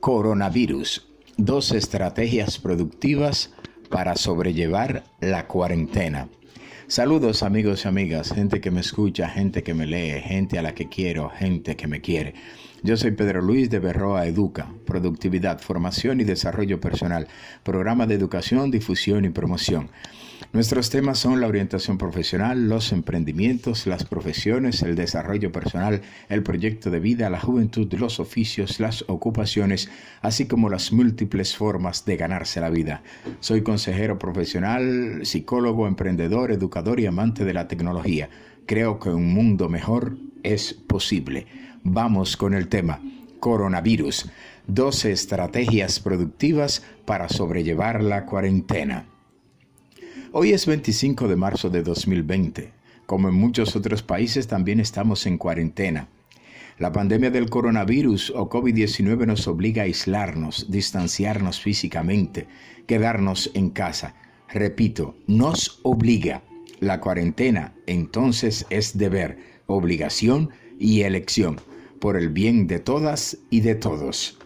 Coronavirus. Dos estrategias productivas para sobrellevar la cuarentena. Saludos amigos y amigas, gente que me escucha, gente que me lee, gente a la que quiero, gente que me quiere. Yo soy Pedro Luis de Berroa Educa, Productividad, Formación y Desarrollo Personal, programa de educación, difusión y promoción. Nuestros temas son la orientación profesional, los emprendimientos, las profesiones, el desarrollo personal, el proyecto de vida, la juventud, los oficios, las ocupaciones, así como las múltiples formas de ganarse la vida. Soy consejero profesional, psicólogo, emprendedor, educador y amante de la tecnología. Creo que un mundo mejor es posible. Vamos con el tema. Coronavirus. 12 estrategias productivas para sobrellevar la cuarentena. Hoy es 25 de marzo de 2020. Como en muchos otros países también estamos en cuarentena. La pandemia del coronavirus o COVID-19 nos obliga a aislarnos, distanciarnos físicamente, quedarnos en casa. Repito, nos obliga. La cuarentena entonces es deber, obligación y elección por el bien de todas y de todos.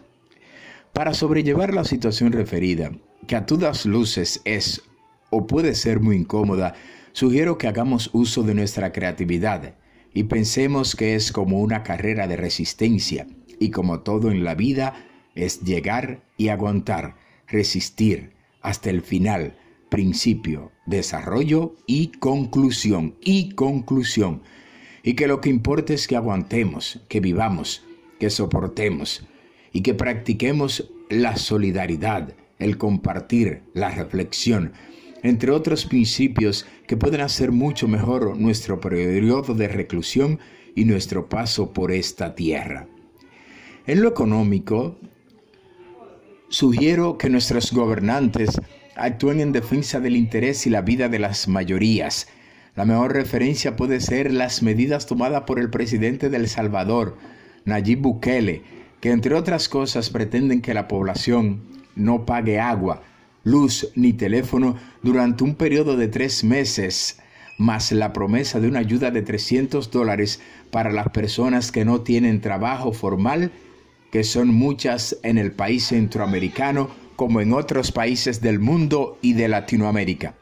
Para sobrellevar la situación referida, que a todas luces es o puede ser muy incómoda, sugiero que hagamos uso de nuestra creatividad y pensemos que es como una carrera de resistencia y como todo en la vida es llegar y aguantar, resistir hasta el final, principio, desarrollo y conclusión y conclusión. Y que lo que importa es que aguantemos, que vivamos, que soportemos y que practiquemos la solidaridad, el compartir, la reflexión, entre otros principios que pueden hacer mucho mejor nuestro periodo de reclusión y nuestro paso por esta tierra. En lo económico, sugiero que nuestros gobernantes actúen en defensa del interés y la vida de las mayorías, la mejor referencia puede ser las medidas tomadas por el presidente de El Salvador, Nayib Bukele, que entre otras cosas pretenden que la población no pague agua, luz ni teléfono durante un periodo de tres meses, más la promesa de una ayuda de 300 dólares para las personas que no tienen trabajo formal, que son muchas en el país centroamericano como en otros países del mundo y de Latinoamérica.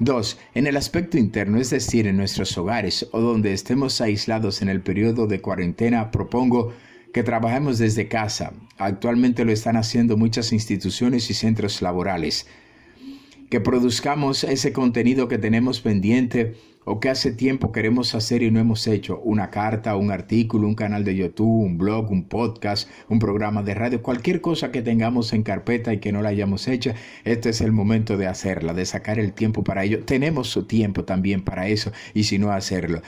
2. En el aspecto interno, es decir, en nuestros hogares o donde estemos aislados en el periodo de cuarentena, propongo que trabajemos desde casa. Actualmente lo están haciendo muchas instituciones y centros laborales. Que produzcamos ese contenido que tenemos pendiente o que hace tiempo queremos hacer y no hemos hecho, una carta, un artículo, un canal de YouTube, un blog, un podcast, un programa de radio, cualquier cosa que tengamos en carpeta y que no la hayamos hecho, este es el momento de hacerla, de sacar el tiempo para ello. Tenemos su tiempo también para eso y si no hacerlo.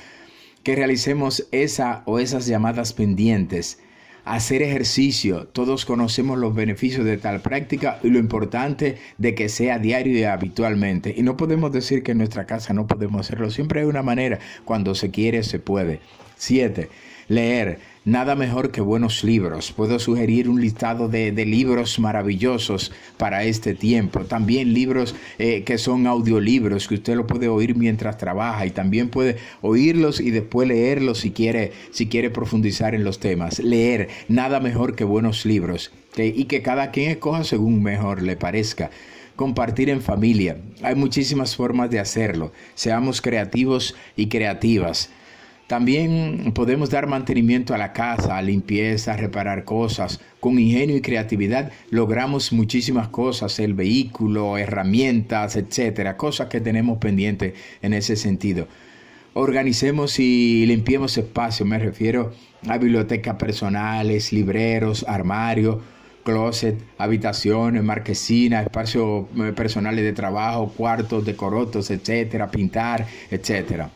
Que realicemos esa o esas llamadas pendientes hacer ejercicio. Todos conocemos los beneficios de tal práctica y lo importante de que sea diario y habitualmente. Y no podemos decir que en nuestra casa no podemos hacerlo. Siempre hay una manera. Cuando se quiere, se puede. Siete, leer. Nada mejor que buenos libros. Puedo sugerir un listado de, libros maravillosos para este tiempo. También libros eh, que son audiolibros, que usted lo puede oír mientras trabaja y también puede oírlos y después leerlos si quiere, si quiere profundizar en los temas. Leer, nada mejor que buenos libros. y que cada quien escoja según mejor le parezca compartir en familia. Hay muchísimas formas de hacerlo. Seamos creativos y creativas. También podemos dar mantenimiento a la casa, a limpieza, reparar cosas. Con ingenio y creatividad logramos muchísimas cosas, el vehículo, herramientas, etcétera, cosas que tenemos pendientes en ese sentido. Organicemos y limpiemos espacio, me refiero a bibliotecas personales, libreros, armarios, closet, habitaciones, marquesinas, espacios eh, personales de trabajo, cuartos decorotos, etcétera, pintar, etcétera.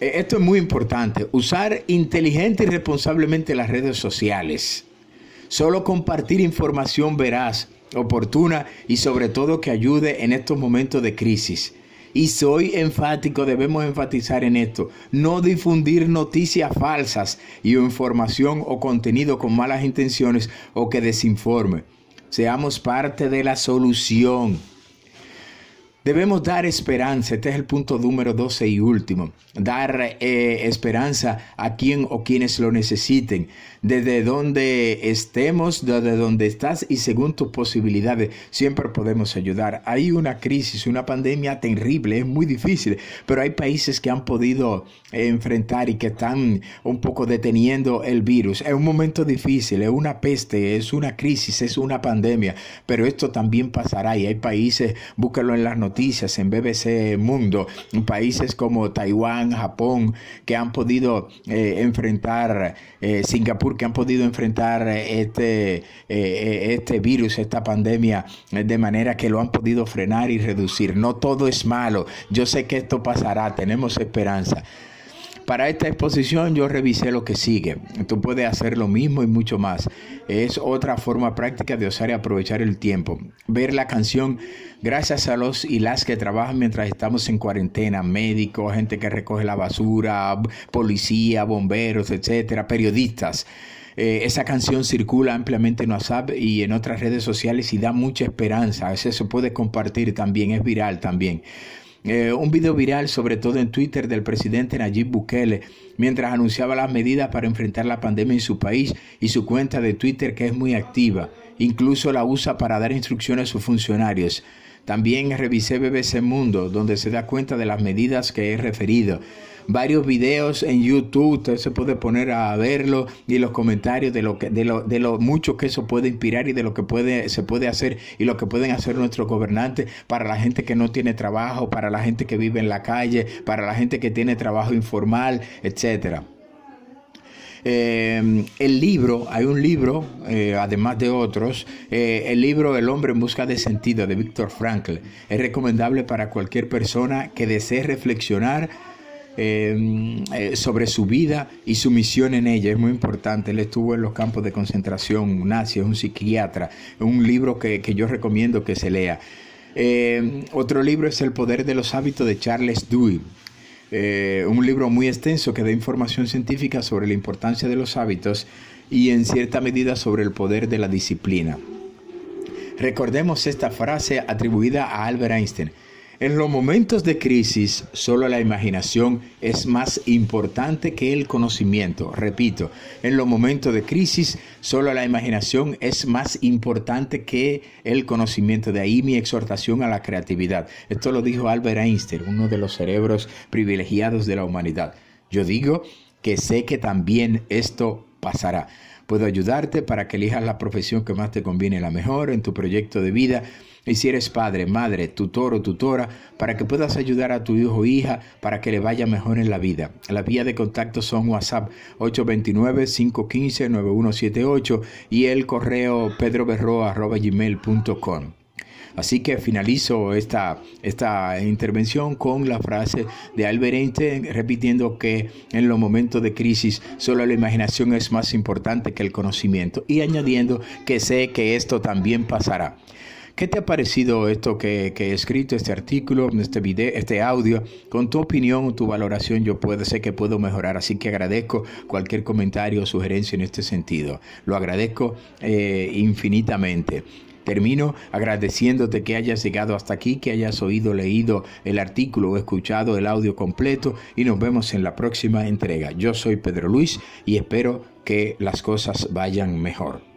Eh, esto es muy importante. Usar inteligente y responsablemente las redes sociales. Solo compartir información veraz, oportuna y sobre todo que ayude en estos momentos de crisis. Y soy enfático, debemos enfatizar en esto, no difundir noticias falsas y información o contenido con malas intenciones o que desinforme. Seamos parte de la solución. Debemos dar esperanza, este es el punto número 12 y último, dar eh, esperanza a quien o quienes lo necesiten, desde donde estemos, desde donde estás y según tus posibilidades, siempre podemos ayudar. Hay una crisis, una pandemia terrible, es muy difícil, pero hay países que han podido enfrentar y que están un poco deteniendo el virus. Es un momento difícil, es una peste, es una crisis, es una pandemia, pero esto también pasará y hay países, búscalo en las noticias, noticias en BBC Mundo, países como Taiwán, Japón, que han podido eh, enfrentar, eh, Singapur, que han podido enfrentar este, eh, este virus, esta pandemia, de manera que lo han podido frenar y reducir. No todo es malo. Yo sé que esto pasará, tenemos esperanza. Para esta exposición yo revisé lo que sigue. Tú puedes hacer lo mismo y mucho más. Es otra forma práctica de usar y aprovechar el tiempo. Ver la canción gracias a los y las que trabajan mientras estamos en cuarentena, médicos, gente que recoge la basura, policía, bomberos, etcétera, periodistas. Eh, esa canción circula ampliamente en WhatsApp y en otras redes sociales y da mucha esperanza. Veces se puede compartir también, es viral también. Eh, un video viral, sobre todo en Twitter, del presidente Nayib Bukele, mientras anunciaba las medidas para enfrentar la pandemia en su país y su cuenta de Twitter que es muy activa. Incluso la usa para dar instrucciones a sus funcionarios. También revisé BBC Mundo, donde se da cuenta de las medidas que he referido varios videos en YouTube, se puede poner a verlo y los comentarios de lo que de lo, de lo mucho que eso puede inspirar y de lo que puede se puede hacer y lo que pueden hacer nuestros gobernantes para la gente que no tiene trabajo, para la gente que vive en la calle, para la gente que tiene trabajo informal, Eh, el libro, hay un libro, eh, además de otros, eh, el libro El hombre en busca de sentido de Víctor Frankl es recomendable para cualquier persona que desee reflexionar sobre su vida y su misión en ella. Es muy importante. Él estuvo en los campos de concentración nazi, es un psiquiatra. Un libro que, yo recomiendo que se lea. Otro libro es El poder de los hábitos de Charles Dewey. Eh, un libro muy extenso que da información científica sobre la importancia de los hábitos y en cierta medida sobre el poder de la disciplina. Recordemos esta frase atribuida a Albert Einstein. En los momentos de crisis, solo la imaginación es más importante que el conocimiento. Repito, en los momentos de crisis, solo la imaginación es más importante que el conocimiento. De ahí mi exhortación a la creatividad. Esto lo dijo Albert Einstein, uno de los cerebros privilegiados de la humanidad. Yo digo que sé que también esto pasará. Puedo ayudarte para que elijas la profesión que más te conviene, la mejor en tu proyecto de vida. Y si eres padre, madre, tutor o tutora, para que puedas ayudar a tu hijo o hija para que le vaya mejor en la vida. La vía de contacto son WhatsApp 829-515-9178 y el correo pedroberroa.gmail.com. Así que finalizo esta, esta intervención con la frase de Albert Einstein repitiendo que en los momentos de crisis solo la imaginación es más importante que el conocimiento y añadiendo que sé que esto también pasará. ¿Qué te ha parecido esto que, he escrito, este artículo, este video, este audio? Con tu opinión, tu valoración, yo puedo, sé que puedo mejorar, así que agradezco cualquier comentario o sugerencia en este sentido. Lo agradezco eh, infinitamente. Termino agradeciéndote que hayas llegado hasta aquí, que hayas oído, leído el artículo o escuchado el audio completo y nos vemos en la próxima entrega. Yo soy Pedro Luis y espero que las cosas vayan mejor.